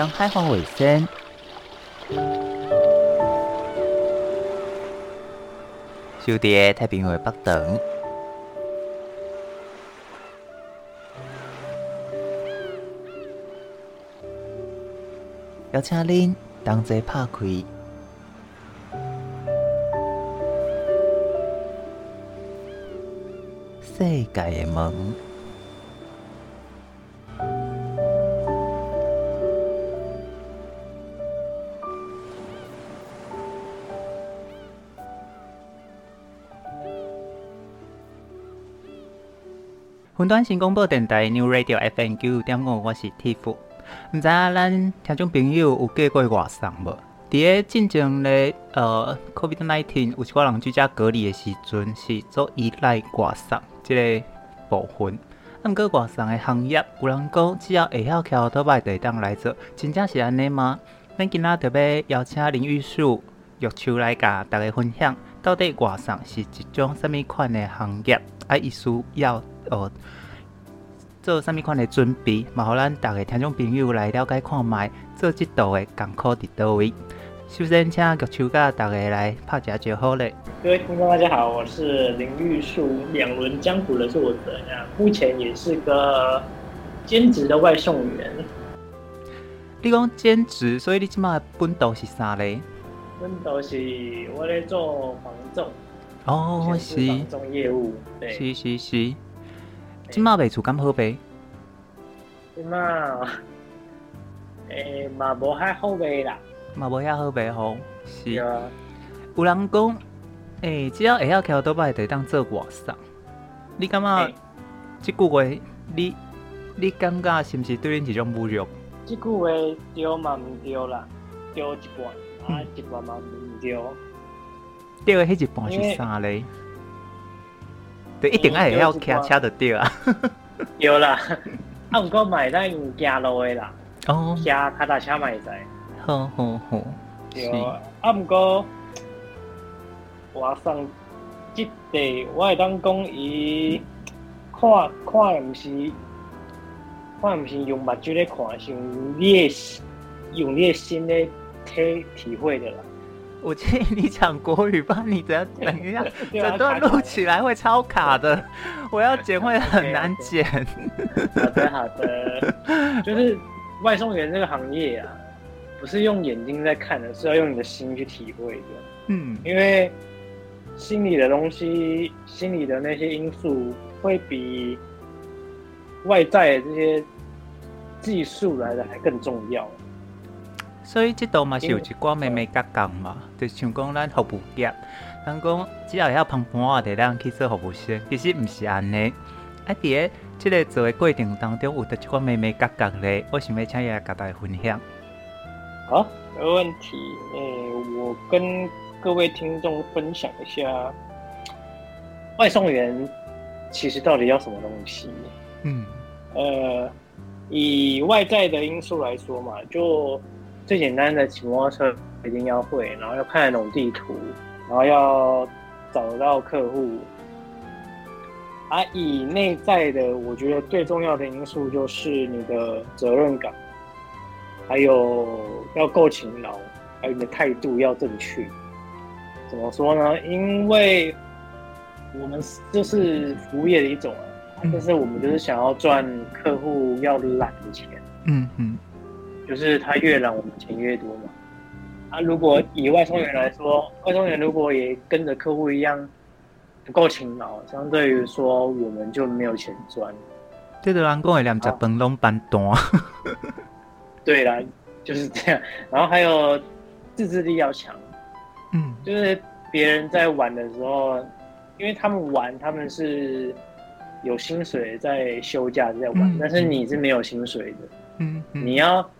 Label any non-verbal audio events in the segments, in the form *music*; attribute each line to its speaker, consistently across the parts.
Speaker 1: 当海防卫生。就伫太平洋北等，邀请恁同齐拍开世界的门。云端新广播电台 New Radio FM 九点五，我是 Tiff。毋知影咱听众朋友有过过外送无？伫个进前咧，呃，COVID-19 有一寡人居家隔离诶时阵，是做依赖外送即个部分。啊，毋过外送诶行业，有人讲只要会晓骑拖摆地当来做，真正是安尼吗？咱今仔特别邀请林玉树、玉秋来甲大家分享，到底外送是一种什么款诶行业？啊，伊需要。哦，做啥物款的准备？嘛，互咱逐个听众朋友来了解看觅，做即道的艰苦伫倒位。首先，请玉秋甲大家来拍一下招呼咧。
Speaker 2: 各位听众，大家好，我是林玉树，两轮江湖的作者，目前也是个兼职的外送员。
Speaker 1: 你讲兼职，所以你即马本道是啥咧？
Speaker 2: 本道是我咧做房仲。
Speaker 1: 哦，是。
Speaker 2: 房仲业务，对。
Speaker 1: 是是是。今嘛卖厝敢好卖？
Speaker 2: 今嘛，诶、欸，嘛无遐好卖啦，
Speaker 1: 嘛无遐好卖吼。是
Speaker 2: 啊，
Speaker 1: 有人讲，诶、欸，只要会晓骑倒摆，就当做外送。你感觉即句话，你你感觉是毋是对恁一种侮辱？
Speaker 2: 即句话对嘛毋对啦，对一半，啊，一半嘛毋对。
Speaker 1: 对的迄一半是啥咧？对，一定爱会晓骑车的对啊。
Speaker 2: 有啦，*laughs* 啊，毋过买咱行路的啦。
Speaker 1: 哦。
Speaker 2: 骑脚踏车嘛会使。
Speaker 1: 好好好。
Speaker 2: 对。啊，毋过我上即地，我会当讲伊看看毋是，看毋是用目睭咧看，是用你的用你的心咧体体会的啦。
Speaker 1: 我建议你讲国语吧，你等下等一下，*laughs* *laughs* 整段录起来会超卡的，我要剪会很难剪。*laughs*
Speaker 2: 好的好的，就是外送员这个行业啊，不是用眼睛在看的，是要用你的心去体会的。
Speaker 1: 嗯，
Speaker 2: 因为心里的东西，心里的那些因素，会比外在的这些技术来的还更重要。
Speaker 1: 所以这道嘛是有一寡眉眉角角嘛，就像讲咱服务业，人讲只要会晓捧盘啊，就咱去做服务生，其实毋是安尼。啊，伫个这个做的过程当中，有得一寡眉眉角角咧，我想要请伊来甲大家分享。
Speaker 2: 好，没问题。诶、欸，我跟各位听众分享一下，外送员其实到底要什么东西？
Speaker 1: 嗯，
Speaker 2: 呃，以外在的因素来说嘛，就。最简单的骑摩托车一定要会，然后要看得懂地图，然后要找得到客户。而、啊、以内在的，我觉得最重要的因素就是你的责任感，还有要够勤劳，还有你的态度要正确。怎么说呢？因为我们就是服务业的一种啊，但是我们就是想要赚客户要揽的钱。
Speaker 1: 嗯嗯。
Speaker 2: 就是他越懒，我们钱越多嘛。啊，如果以外送员来说，外送员如果也跟着客户一样不够勤劳，相对于说我们就没有钱赚。
Speaker 1: 这个人讲的连吃饭拢搬单。*laughs*
Speaker 2: 对啦，就是这样。然后还有自制力要强。
Speaker 1: 嗯，
Speaker 2: 就是别人在玩的时候，因为他们玩，他们是有薪水在休假在玩，嗯，但是你是没有薪水的。
Speaker 1: 嗯，嗯
Speaker 2: 你要。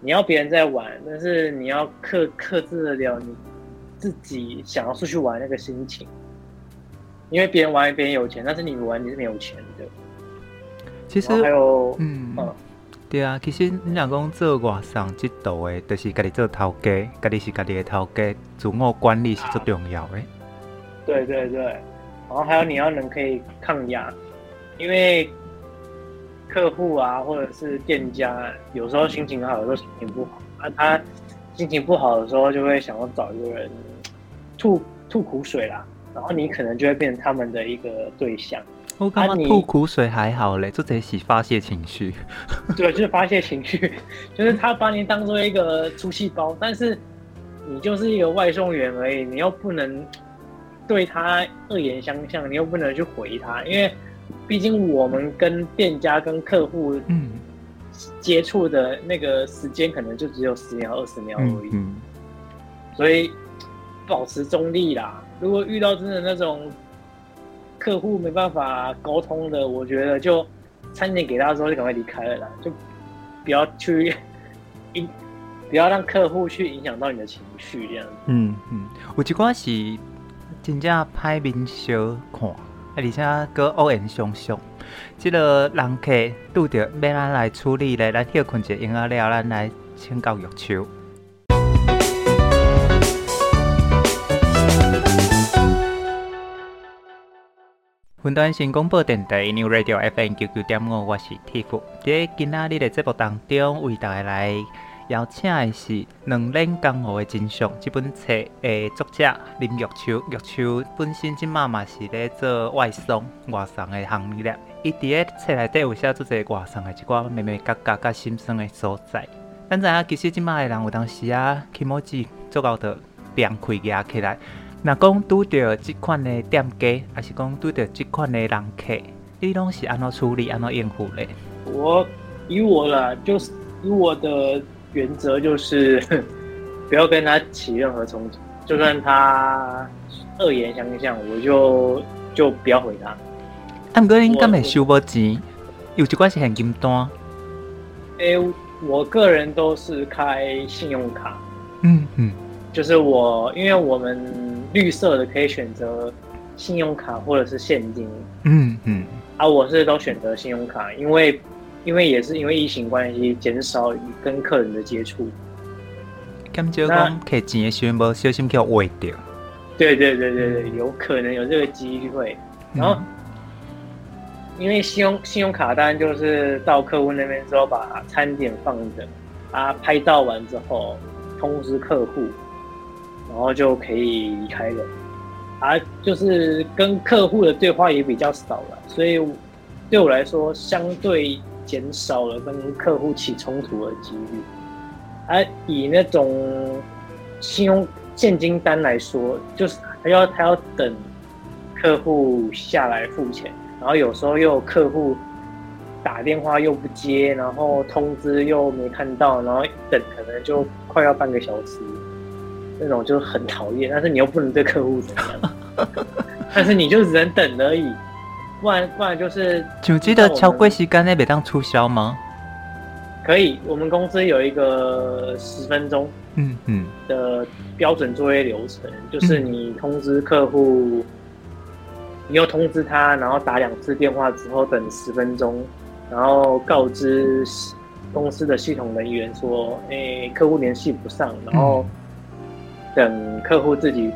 Speaker 2: 你要别人在玩，但是你要克克制得了你自己想要出去玩那个心情，因为别人玩别人有钱，但是你玩你是没有钱的。
Speaker 1: 其实
Speaker 2: 还有，
Speaker 1: 嗯，嗯对啊，其实你讲讲做外送这道的，就是家己做头家，家己是家己的头家，自我管理是最重要的。
Speaker 2: 对对对，然后还有你要能可以抗压，因为客户啊，或者是店家，有时候心情好，有时候心情不好啊。他心情不好的时候，就会想要找一个人吐吐苦水啦，然后你可能就会变成他们的一个对象。
Speaker 1: 我感觉吐苦水还好嘞，这得是发泄情绪。*laughs*
Speaker 2: 对，就是发泄情绪，就是他把你当做一个出气包，但是你就是一个外送员而已，你又不能对他恶言相向，你又不能去回他，因为。毕竟我们跟店家、跟客户嗯接触的那个时间可能就只有十秒、二十秒而已，嗯，所以保持中立啦。如果遇到真的那种客户没办法沟通的，我觉得就餐点给他之后就赶快离开了啦，就不要去影，*laughs* 不要让客户去影响到你的情绪这样子。
Speaker 1: 嗯嗯，有一寡是真正歹面小看。而且阁恶言相向，即个人客拄着要咱来处理咧，咱歇困一下，闲仔了，咱来请教玉秋。云端新广播电台 New Radio FM 九九点五，我是 Tiff。在今仔日的节目当中，为大家来。邀请的是两脸江湖的真相这本册的作者林玉秋。玉秋本身即马嘛是咧做外送、外送的行业。伊伫个册内底有写做一个外送的一寡眉眉角角甲心酸的所在。咱知影其实即马的人有当时啊，起毛子做到的变开压起来。若讲拄着即款的店家，还是讲拄着即款的人客，你拢是安怎处理、安怎应付咧？
Speaker 2: 我以我啦，就是以我的。原则就是 *laughs* 不要跟他起任何冲突，就算他恶言相向，我就就不要回他。
Speaker 1: 啊，毋过恁敢会收无钱？有一款是现金单。诶、
Speaker 2: 欸，我个人都是开信用卡。
Speaker 1: 嗯嗯，
Speaker 2: 就是我，因为我们绿色的可以选择信用卡或者是现金。
Speaker 1: 嗯嗯，
Speaker 2: 啊，我是都选择信用卡，因为。因为也是因为疫情关系，减少与跟客人的接触。
Speaker 1: 感觉讲摕钱的时候无小心给我坏掉。
Speaker 2: 对对对对对，有可能有这个机会。然后，嗯、因为信用信用卡单就是到客户那边之后，把餐点放着，啊，拍照完之后通知客户，然后就可以离开了。啊，就是跟客户的对话也比较少了，所以对我来说相对。减少了跟客户起冲突的几率，而以那种信用现金单来说，就是他要他要等客户下来付钱，然后有时候又有客户打电话又不接，然后通知又没看到，然后等可能就快要半个小时，那种就很讨厌。但是你又不能对客户怎样，但是你就只能等而已。不然不然就是，
Speaker 1: 就记得超过时间那边当促销吗？
Speaker 2: 可以，我们公司有一个十分钟，嗯嗯的标准作业流程，嗯、就是你通知客户，你又通知他，然后打两次电话之后等十分钟，然后告知公司的系统人员说，哎、欸，客户联系不上，然后等客户自己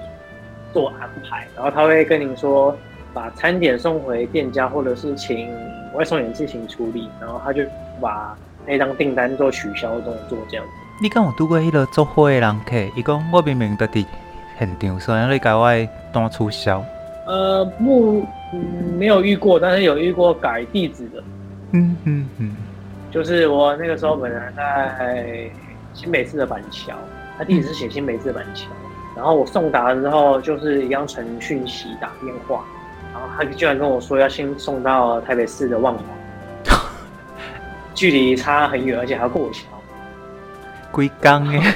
Speaker 2: 做安排，然后他会跟您说。把餐点送回店家，或者是请外送员自行处理，然后他就把那张订单做取消动作，这样子。
Speaker 1: 你跟我拄过迄个做货的人客，伊讲我明明在现场，所以你改我单取消。
Speaker 2: 呃，目、嗯、没有遇过，但是有遇过改地址的。
Speaker 1: 嗯嗯嗯，
Speaker 2: 就是我那个时候本来在新北市的板桥，他地址是写新北市的板桥，嗯、然后我送达之后，就是一样传讯息打电话。他居然跟我说要先送到台北市的万华，距离差很远，而且还要过桥。
Speaker 1: 龟缸哎，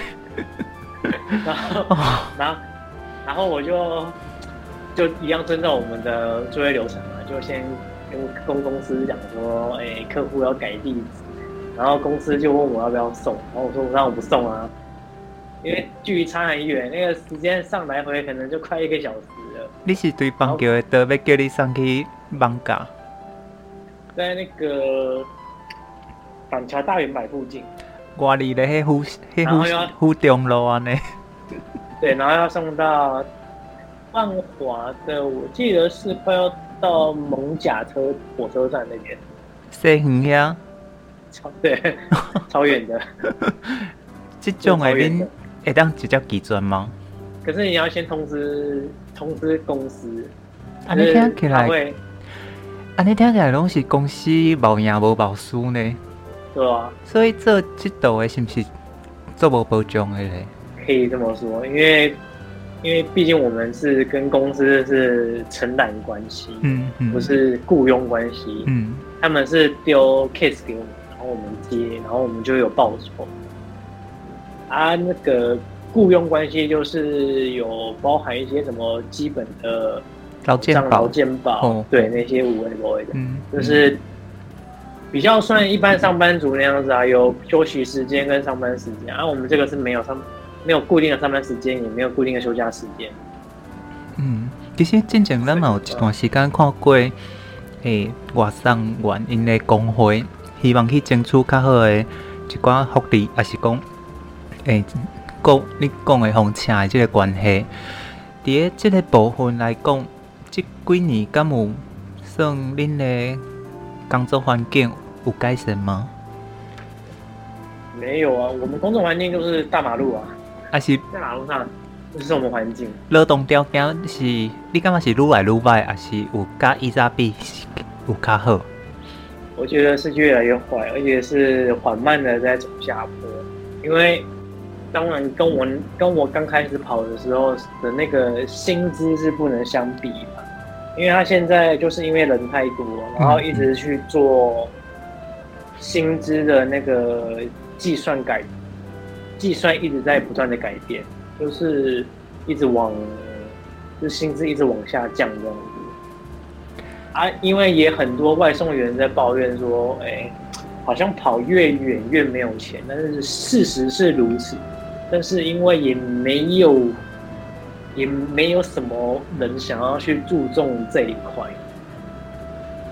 Speaker 2: 然后，然后，然后我就就一样遵照我们的作业流程嘛，就先跟跟公司讲说，哎、欸，客户要改地址，然后公司就问我要不要送，然后我说我让我不送啊，因为距离差很远，那个时间上来回可能就快一个小时。
Speaker 1: 你是对邦桥的道要叫你送去艋舺，
Speaker 2: 在那个板桥大圆百附近。
Speaker 1: 我离的迄湖，迄湖湖中路啊呢？*laughs*
Speaker 2: 对，然后要送到万华的，我记得是快要到蒙甲车火车站那边。
Speaker 1: 西园呀，
Speaker 2: 超 *laughs* *laughs* 对，超远的。
Speaker 1: 这种的恁会当直接寄转吗？
Speaker 2: 可是你要先通知通知公司。
Speaker 1: 啊，你听起来，啊，你听起来拢是公司无赢无保输呢？
Speaker 2: 对啊。
Speaker 1: 所以做这道的是不是做无保障的嘞？
Speaker 2: 可以这么说，因为因为毕竟我们是跟公司是承揽关系，嗯嗯，不是雇佣关系，嗯，他们是丢 case 给我们，然后我们接，然后我们就有报酬。啊，那个雇佣关系就是有包含一些什么基本的
Speaker 1: 劳健保、
Speaker 2: 劳健保，对那些无谓的、无谓的，嗯，就是比较算一般上班族那样子啊，有休息时间跟上班时间，啊，我们这个是没有上。没有固定的上班时间，也没有固定的休假时间。
Speaker 1: 嗯，其实之前咱嘛有一段时间看过，诶、欸，外送员因的工会希望去争取较好的一寡福利，还是讲，诶、欸，讲你讲的红车的这个关系，伫个这个部分来讲，这几年敢有算恁的工作环境有改善吗？
Speaker 2: 没有啊，我们工作环境就是大马路啊。
Speaker 1: 还是
Speaker 2: 在马路上，这是我们环境？
Speaker 1: 劳动条件是，你感觉是愈来愈坏，还是有甲以前比有较好？
Speaker 2: 我觉得是越来越坏，而且是缓慢的在走下坡。因为当然跟我跟我刚开始跑的时候的那个薪资是不能相比嘛，因为他现在就是因为人太多，然后一直去做薪资的那个计算改。计算一直在不断的改变，就是一直往，就薪资一直往下降这样子。啊，因为也很多外送员在抱怨说，哎、好像跑越远越没有钱，但是事实是如此。但是因为也没有，也没有什么人想要去注重这一块，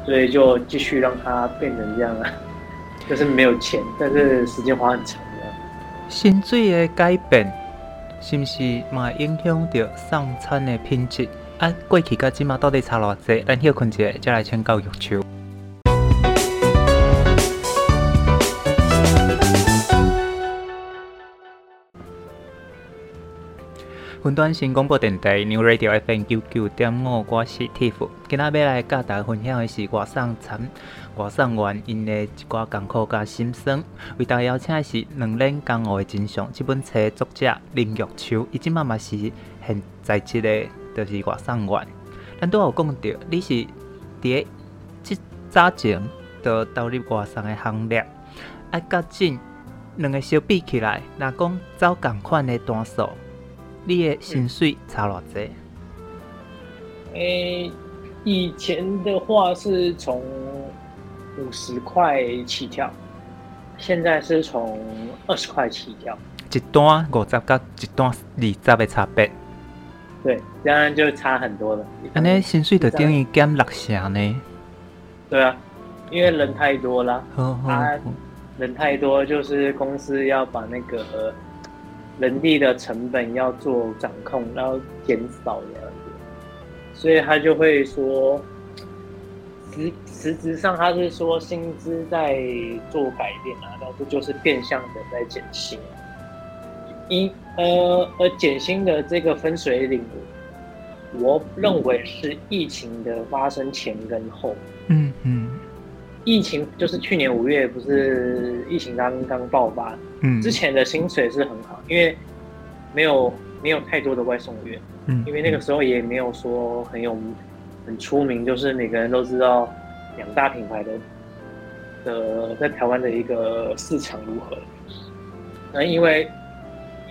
Speaker 2: 所以就继续让它变成这样了，*laughs* 就是没有钱，但是时间花很长的。
Speaker 1: 薪水的改变，是不是嘛影响到送餐的品质？啊，过去甲即马到底差偌济？咱休困一下，再来请教玉秋。云端新广播电台 New Radio FM 九九点五，我是 Tiff。今仔要来甲大家分享的是外送餐、外送员因的一寡艰苦甲心酸。为大家邀请的是两年江湖的真相这本册作者林玉秋，伊即马嘛是现在即个，就是外送员。咱拄有讲到，你是伫即早前就投入外送的行列，啊，甲进两个相比起来，若讲走共款的单数。你的薪水差偌济？
Speaker 2: 诶、欸，以前的话是从五十块起跳，现在是从二十块起跳。
Speaker 1: 一单五十到一单二十的差别。
Speaker 2: 对，当然就差很多了。
Speaker 1: 安尼薪水就等于减六成呢？
Speaker 2: 对啊，因为人太多了。人太多就是公司要把那个。人力的成本要做掌控，然后减少这样子，所以他就会说，实实质上他是说薪资在做改变啊，但是就是变相的在减薪。一呃而减薪的这个分水岭，我认为是疫情的发生前跟后。嗯嗯。疫情就是去年五月，不是疫情刚刚爆发，嗯，之前的薪水是很好，因为没有没有太多的外送员，嗯，因为那个时候也没有说很有很出名，就是每个人都知道两大品牌的的在台湾的一个市场如何。那因为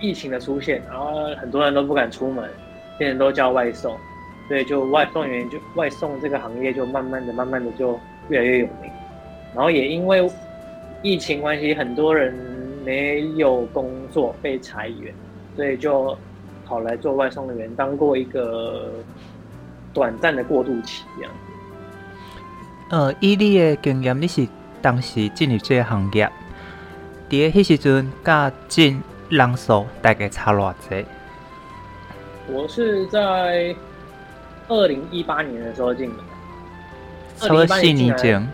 Speaker 2: 疫情的出现，然后很多人都不敢出门，现在都叫外送，所以就外送员就外送这个行业就慢慢的、慢慢的就越来越有名。然后也因为疫情关系，很多人没有工作被裁员，所以就跑来做外送员，当过一个短暂的过渡期这样。
Speaker 1: 呃，以你的经验，你是当时进入这个行业，在迄时阵甲进人数大概差偌济？
Speaker 2: 我是在二零一八年的时候进的，
Speaker 1: 差不多四年前。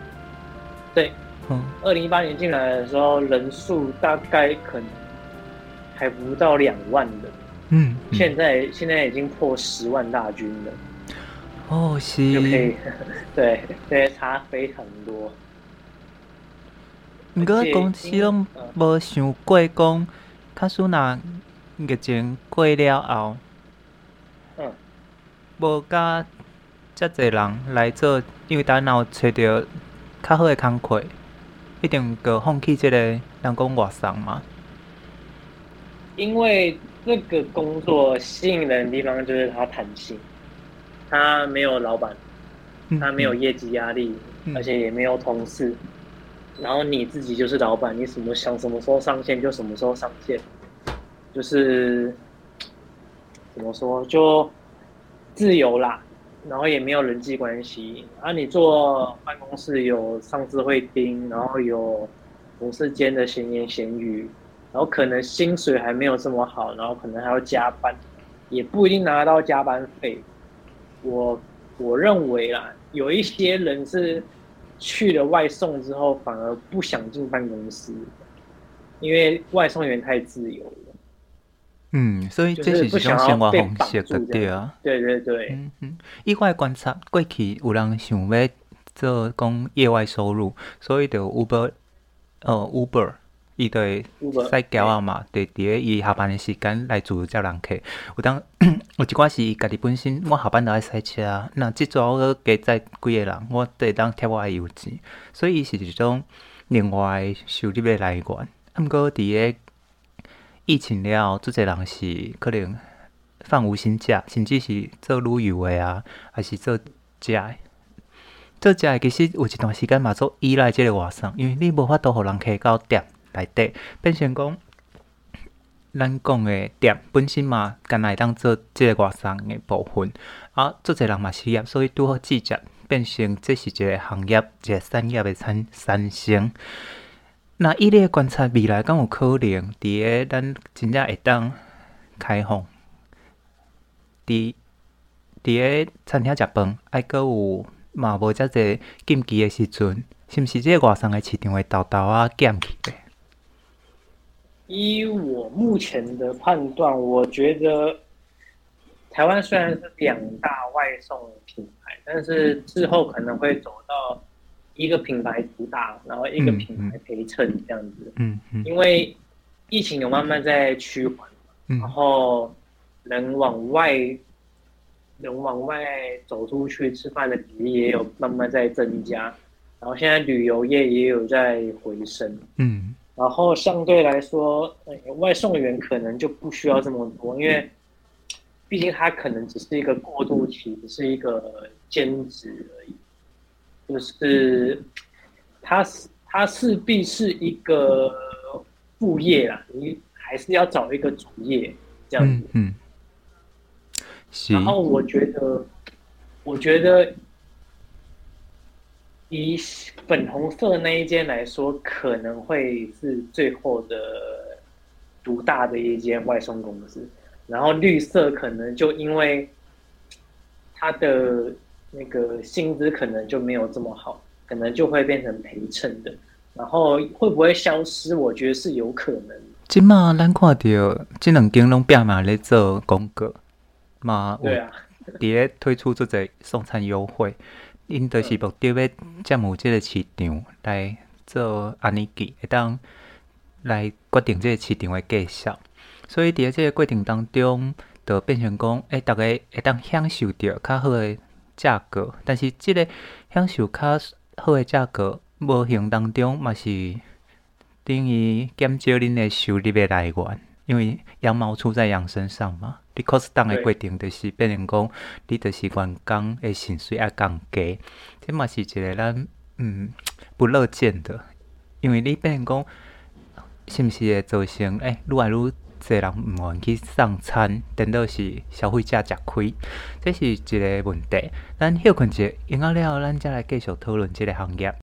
Speaker 2: 对，嗯，二零一八年进来的时候，人数大概可能还不到两万的，
Speaker 1: 嗯，嗯，
Speaker 2: 现在现在已经破十万大军了。
Speaker 1: 哦，是，
Speaker 2: 就可以，对 *laughs* 对，差非常多。
Speaker 1: 毋过公司拢无想过讲，假使若疫情过了后，
Speaker 2: 嗯，
Speaker 1: 无甲遮济人来做，因为咱若有找着较好诶工课，一定着放弃即个人讲外送嘛。
Speaker 2: 因为这个工作吸引人的地方就是它弹性。他没有老板，他没有业绩压力，而且也没有同事，然后你自己就是老板，你什么想什么时候上线就什么时候上线，就是怎么说就自由啦，然后也没有人际关系，啊，你坐办公室有上司会盯，然后有同事间的闲言闲语，然后可能薪水还没有这么好，然后可能还要加班，也不一定拿到加班费。我我认为啦，有一些人是去了外送之后，反而不想进办公室，因为外送员太自由。
Speaker 1: 嗯，所以这是一种生活方式的对啊。
Speaker 2: 对对对。
Speaker 1: 嗯嗯，意外观察，过去有人想要做讲业外收入，所以就 Uber，呃，Uber。伊就会塞交啊嘛，对，伫个伊下班的时间来自由接人客。有当 *coughs* 有一寡是伊家己本身，我下班就爱塞车啊。那即阵我加载几个人，我都会当贴我的油钱，所以伊是一种另外收入的来源。毋过伫个疫情了后，做侪人是可能放无薪假，甚至是做旅游的啊，还是做食的。做食的其实有一段时间嘛，做依赖即个外送，因为你无法度互人客到店。来底变成讲，咱讲诶店本身嘛，干来当做即个外送诶部分，啊，做侪人嘛失业，所以拄好季节变成这是一个行业，一个产业诶产产生。那伊咧观察未来，敢有可能伫个咱真正会当开放，伫伫个餐厅食饭，还阁有嘛无遮济禁忌诶时阵，是毋是即个外送诶市场会豆豆啊减去咧？
Speaker 2: 依我目前的判断，我觉得台湾虽然是两大外送品牌，但是之后可能会走到一个品牌主打，然后一个品牌陪衬这样子。嗯嗯。因为疫情有慢慢在趋缓，然后人往外人往外走出去吃饭的比例也有慢慢在增加，然后现在旅游业也有在回升。嗯。然后相对来说，外送员可能就不需要这么多，因为毕竟他可能只是一个过渡期，只是一个兼职而已。就是他他势必是一个副业啦，你还是要找一个主业这样子。嗯。然后我觉得，我觉得。以粉红色那一间来说，可能会是最后的独大的一间外送公司。然后绿色可能就因为它的那个薪资可能就没有这么好，可能就会变成陪衬的。然后会不会消失？我觉得是有可能。
Speaker 1: 今嘛，咱看到这两间拢变嘛咧做广告嘛，
Speaker 2: 对啊，
Speaker 1: 在推出这个送餐优惠。因着是目的要占有即个市场来做安尼记，会当来决定即个市场的计数。所以伫咧即个过程当中，就变成讲，诶、欸，逐个会当享受着较好的价格。但是即个享受较好诶价格，无形当中嘛是等于减少恁诶收入诶来源，因为羊毛出在羊身上嘛。你 cost down 的过程，就是变成讲，你就是员工的薪水要降低，这嘛是一个咱嗯不乐见的，因为你变成讲，是毋是会造成诶愈来愈侪人毋愿去送餐，等到是消费者吃亏，这是一个问题。咱休困者，闲啊了后，咱再来继续讨论这个行业。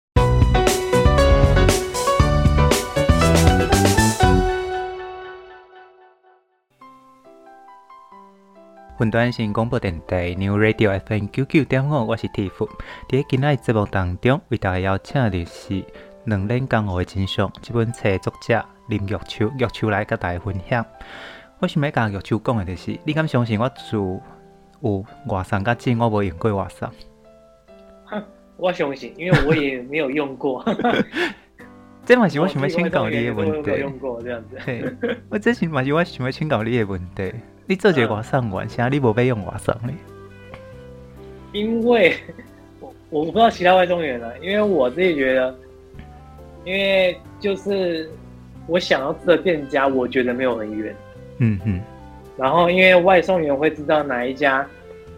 Speaker 1: 云端新广播电台 New Radio FM 九九点五，我是 Tiff。在今日节目当中，为大家邀请的是两年江湖的真相这本册作者林玉秋，玉秋来跟大家分享。我想要甲玉秋讲的就是，你敢相信我做有外送甲钱，我无用过外送？*laughs*
Speaker 2: 我相信，因为我也没有用过。*laughs*
Speaker 1: 这嘛是我想要请教你的问题。
Speaker 2: 用过这样子。
Speaker 1: 我这是嘛是我想要请教你的问题。你做一个外送员，啥、嗯、你无要用外送呢？
Speaker 2: 因为我我不知道其他外送员了，因为我自己觉得，因为就是我想要吃的店家，我觉得没有很远。嗯嗯。然后因为外送员会知道哪一家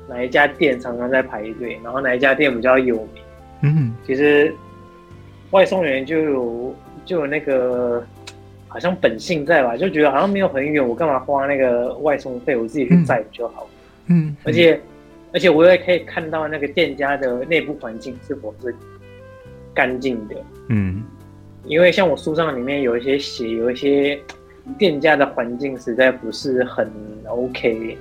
Speaker 2: 哪一家店常常在排队，然后哪一家店比较有名。嗯哼。其实外送员就有就有那个。好像本性在吧，就觉得好像没有很远，我干嘛花那个外送费？我自己去载就好。嗯，嗯，而且而且我也可以看到那个店家的内部环境是否是干净的。嗯，因为像我书上里面有一些写，有一些店家的环境实在不是很 OK，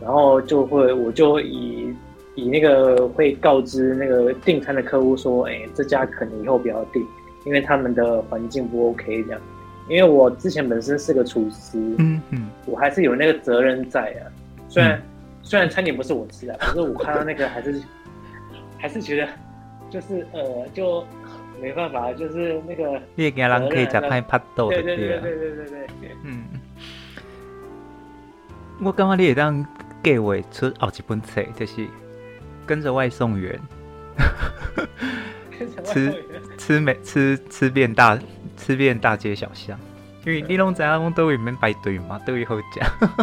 Speaker 2: 然后就会我就以以那个会告知那个订餐的客户说，哎，这家可能以后不要订，因为他们的环境不 OK 这样。因为我之前本身是个厨师，嗯嗯，我还是有那个责任在啊。虽然、嗯、虽然餐点不是我吃的，可是我看到那个还是还是觉得就是呃，就没办法，就是那个
Speaker 1: 你也给人可以吃派拍豆的，
Speaker 2: 对对对对对对对，
Speaker 1: 嗯。我感觉你会当计划出好几本册，就是跟着外送员，*laughs* 吃吃美吃吃遍大。吃遍大街小巷，因为你拢知影都会免排队嘛，都会好食。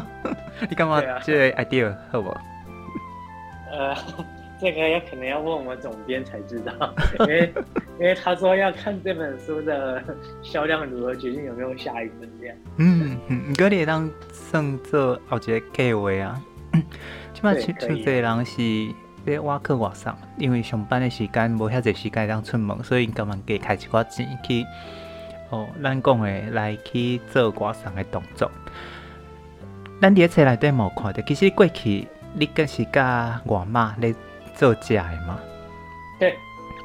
Speaker 1: *laughs* 你感觉？这个 idea 好不？
Speaker 2: 呃，这个要可能要问我们总编才知道，*laughs* 因为因为他说要看这本书的销量如何，决定有没有下一本这样。
Speaker 1: 嗯嗯，你哥你当算做好几个计划啊？*coughs* 起码出出这人是咧挖课外送，因为上班的时间无遐侪时间当出门，所以干嘛给开一寡钱去。哦，咱讲的，来去做外送的动作。咱伫个册内底无看到，其实过去你更是甲外妈咧做食的嘛？
Speaker 2: 对。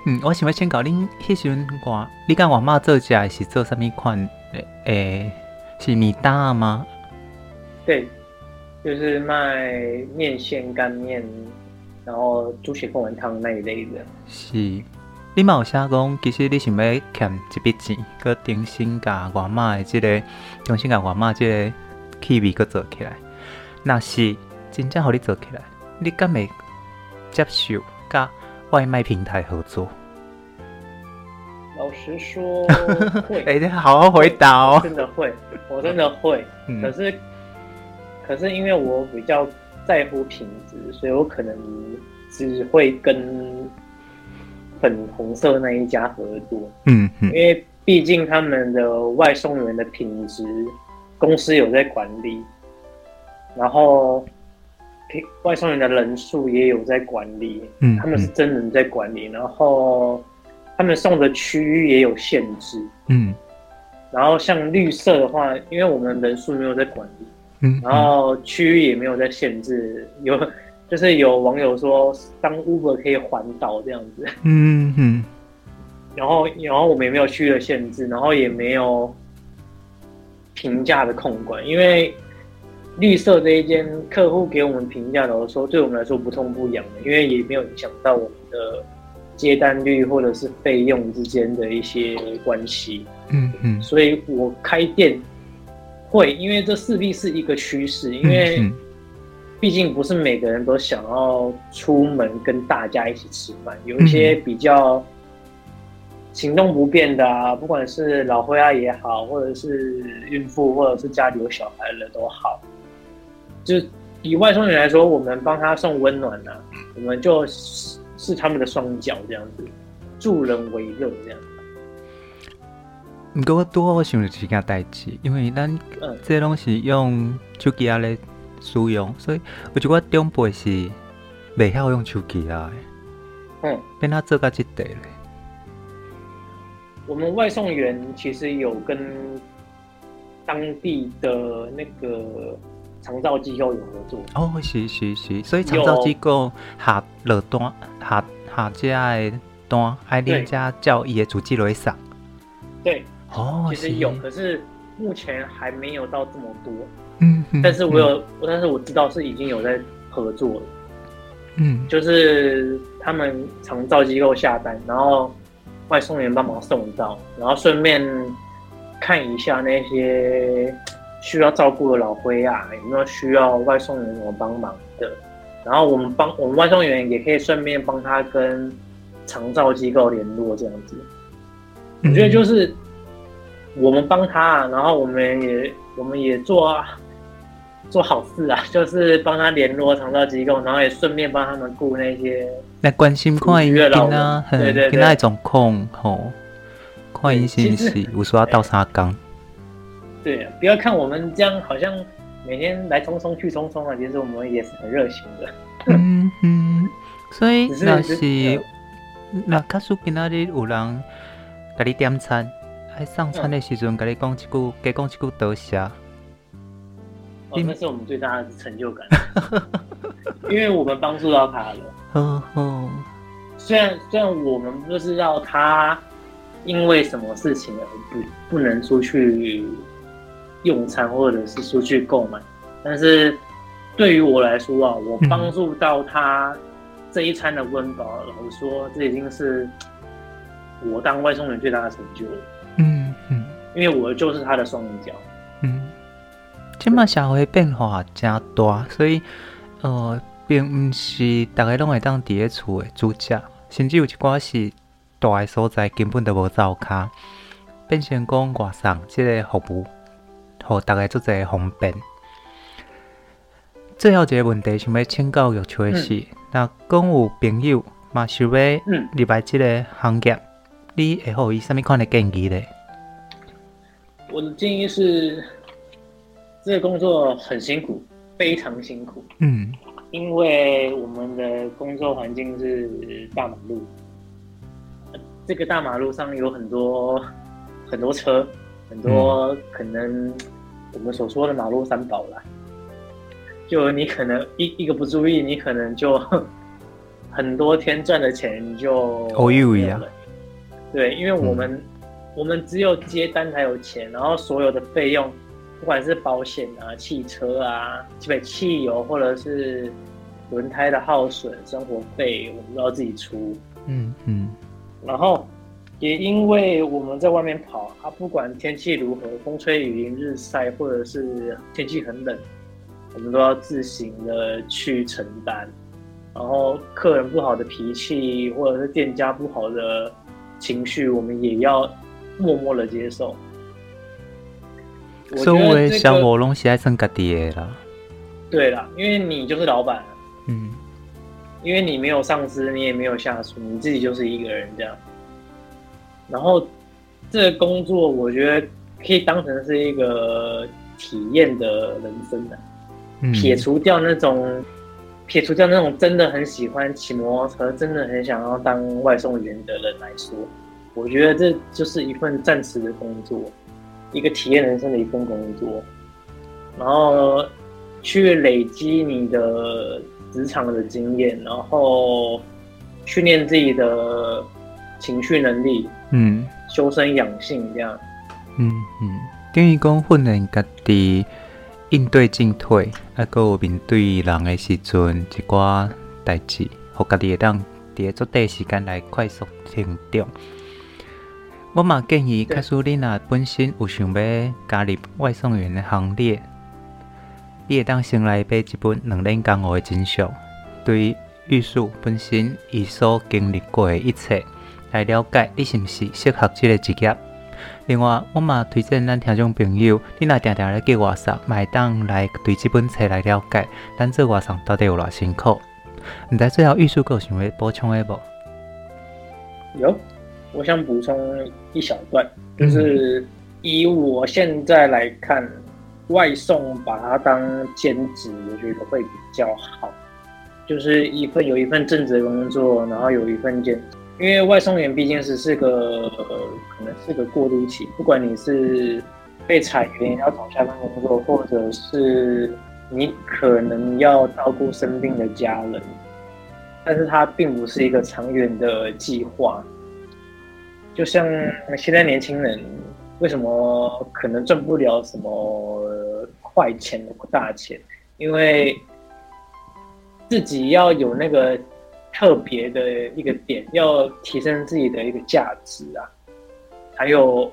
Speaker 1: 嗯，我想要请教恁，迄时阵我，你甲外妈做食诶是做啥物款？诶、欸，是米搭吗？
Speaker 2: 对，就是卖面线、干面，然后猪血贡丸汤那一类的。
Speaker 1: 是。你嘛有写讲，其实你想要欠一笔钱，搁重新甲外妈的即个，重新甲外妈即个气味搁做起来。若是真正互你做起来，你敢会接受甲外卖平台合作？
Speaker 2: 老实说，会。*laughs*
Speaker 1: 哎、欸，好好回答哦。
Speaker 2: 真的会，我真的会。嗯、可是，可是因为我比较在乎品质，所以我可能只会跟。粉红色那一家合作，嗯，嗯，因为毕竟他们的外送员的品质，公司有在管理，然后外送员的人数也有在管理，嗯，他们是真人在管理，然后他们送的区域也有限制，嗯，然后像绿色的话，因为我们人数没有在管理，嗯，然后区域也没有在限制，有。就是有网友说，当 Uber 可以环岛这样子，嗯嗯，然后然后我们也没有区域的限制，然后也没有评价的控管，因为绿色这一间客户给我们评价的时候，对我们来说不痛不痒的，因为也没有影响到我们的接单率或者是费用之间的一些关系，嗯嗯，所以我开店会，因为这势必是一个趋势，因为。嗯毕竟不是每个人都想要出门跟大家一起吃饭，有一些比较行动不便的啊，不管是老灰啊也好，或者是孕妇，或者是家里有小孩的都好，就以外送员来说，我们帮他送温暖呐、啊，我们就是是他们的双脚这样子，助人为乐这样子。
Speaker 1: 你给我多，我想着一件代志，因为咱这东西用手机啊咧。使用，所以我觉得长辈是未晓用手机啊。嗯，变他做到即地嘞。
Speaker 2: 我们外送员其实有跟当地的那个长照机构有合作。
Speaker 1: 哦，是是是，所以长照机构下落单下下家的单，爱恁家叫伊的主机来上。
Speaker 2: 对，
Speaker 1: 哦，
Speaker 2: 其实有，可是目前还没有到这么多。
Speaker 1: 嗯，
Speaker 2: 但是我有，嗯、但是我知道是已经有在合作了。
Speaker 1: 嗯，
Speaker 2: 就是他们长照机构下单，然后外送员帮忙送到，然后顺便看一下那些需要照顾的老灰啊，有没有需要外送员怎么帮忙的。然后我们帮我们外送员也可以顺便帮他跟长照机构联络，这样子。我觉得就是我们帮他，然后我们也我们也做啊。做好事啊，就是帮他联络长照机构，然后也顺便帮他们顾那些
Speaker 1: 来关心看因啊，
Speaker 2: 对对对，
Speaker 1: 那种空吼，看因是不是有时候要倒三缸。
Speaker 2: 对，不要看我们这样，好像每天来匆匆去匆匆啊，其实我们也是很热情的。
Speaker 1: 嗯嗯，所以那是那假使今仔日有人给你点餐，还上餐的时阵，给你讲一句，给讲一句多谢。
Speaker 2: 哦，那是我们最大的成就感，*laughs* 因为我们帮助到他了。
Speaker 1: 嗯嗯，
Speaker 2: 虽然虽然我们不知道他因为什么事情而不不能出去用餐，或者是出去购买，但是对于我来说啊，我帮助到他这一餐的温饱，老实说，这已经是我当外送员最大的成就了。
Speaker 1: 嗯嗯，
Speaker 2: 因为我就是他的双脚。
Speaker 1: 嗯。现在社会变化真大，所以呃，并不是大家拢会当伫咧厝的煮食，甚至有一寡是大个所在根本都无灶卡，变成讲外送即个服务，互大家做一个方便。最后一个问题想要请教玉秋的是，那讲有朋友嘛想要入来这个行业，你会给伊什么款的建议呢？
Speaker 2: 我的建议是。这个工作很辛苦，非常辛苦。
Speaker 1: 嗯，
Speaker 2: 因为我们的工作环境是大马路，这个大马路上有很多很多车，很多可能我们所说的马路三宝啦。就你可能一一个不注意，你可能就 *laughs* 很多天赚的钱就
Speaker 1: 哦呦呀。
Speaker 2: 对，因为我们、嗯、我们只有接单才有钱，然后所有的费用。不管是保险啊、汽车啊、基本汽油，或者是轮胎的耗损、生活费，我们都要自己出。
Speaker 1: 嗯嗯。
Speaker 2: 然后也因为我们在外面跑，啊，不管天气如何，风吹雨淋、日晒，或者是天气很冷，我们都要自行的去承担。然后客人不好的脾气，或者是店家不好的情绪，我们也要默默的接受。
Speaker 1: 所谓小火龙是爱算家己的啦，
Speaker 2: 对啦，因为你就是老板，
Speaker 1: 嗯，
Speaker 2: 因为你没有上司，你也没有下属，你自己就是一个人这样。然后这个工作，我觉得可以当成是一个体验的人生的，嗯，撇除掉那种撇除掉那种真的很喜欢骑摩托车，真的很想要当外送员的人来说，我觉得这就是一份暂时的工作。一个体验人生的一份工作，然后去累积你的职场的经验，然后训练自己的情绪能力，
Speaker 1: 嗯，
Speaker 2: 修身养性这样，
Speaker 1: 嗯嗯，等于讲训练家己应对进退，还有面对人的时阵一寡代志，互家己会当伫个做时间内快速成长。我嘛建议，假使你若本身有想要加入外送员的行列，你会当先来买一本两年江湖的真相，对于玉树本身伊所经历过的一切，来了解你是毋是适合这个职业。另外，我嘛推荐咱听众朋友，你若定定来寄外送，买当来对这本册来了解，咱做外送到底有偌辛苦。毋知最后玉树阁有想要补充的无？
Speaker 2: 有。我想补充一小段，就是以我现在来看，外送把它当兼职，我觉得会比较好。就是一份有一份正职的工作，然后有一份兼职，因为外送员毕竟是是个、可能是个过渡期，不管你是被裁员要找下份工作，或者是你可能要照顾生病的家人，但是它并不是一个长远的计划。就像现在年轻人为什么可能赚不了什么快钱大钱？因为自己要有那个特别的一个点，要提升自己的一个价值啊，还有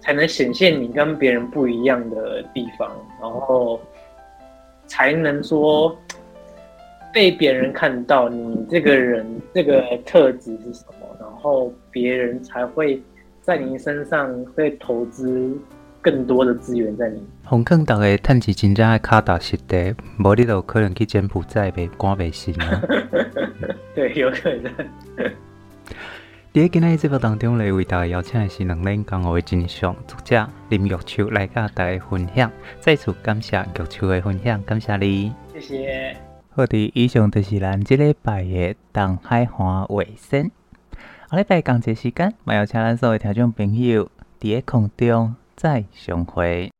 Speaker 2: 才能显现你跟别人不一样的地方，然后才能说被别人看到你这个人这个特质是什么，然后别人才会在你身上会投资。更多的资源在你。
Speaker 1: 红坑大概趁钱真正爱卡踏实地，无你就可能去柬埔寨被关被心啊。*laughs*
Speaker 2: 对，有可能。
Speaker 1: 在今日节目当中，来为大家邀请的是两人讲话的真相作者林玉秋来甲大家分享。再次感谢玉秋的分享，感谢你。
Speaker 2: 谢谢。
Speaker 1: 好的，以上就是咱这礼拜的东海岸卫星。下礼拜同一时间，还要请咱所有听众朋友伫个空中。再相会。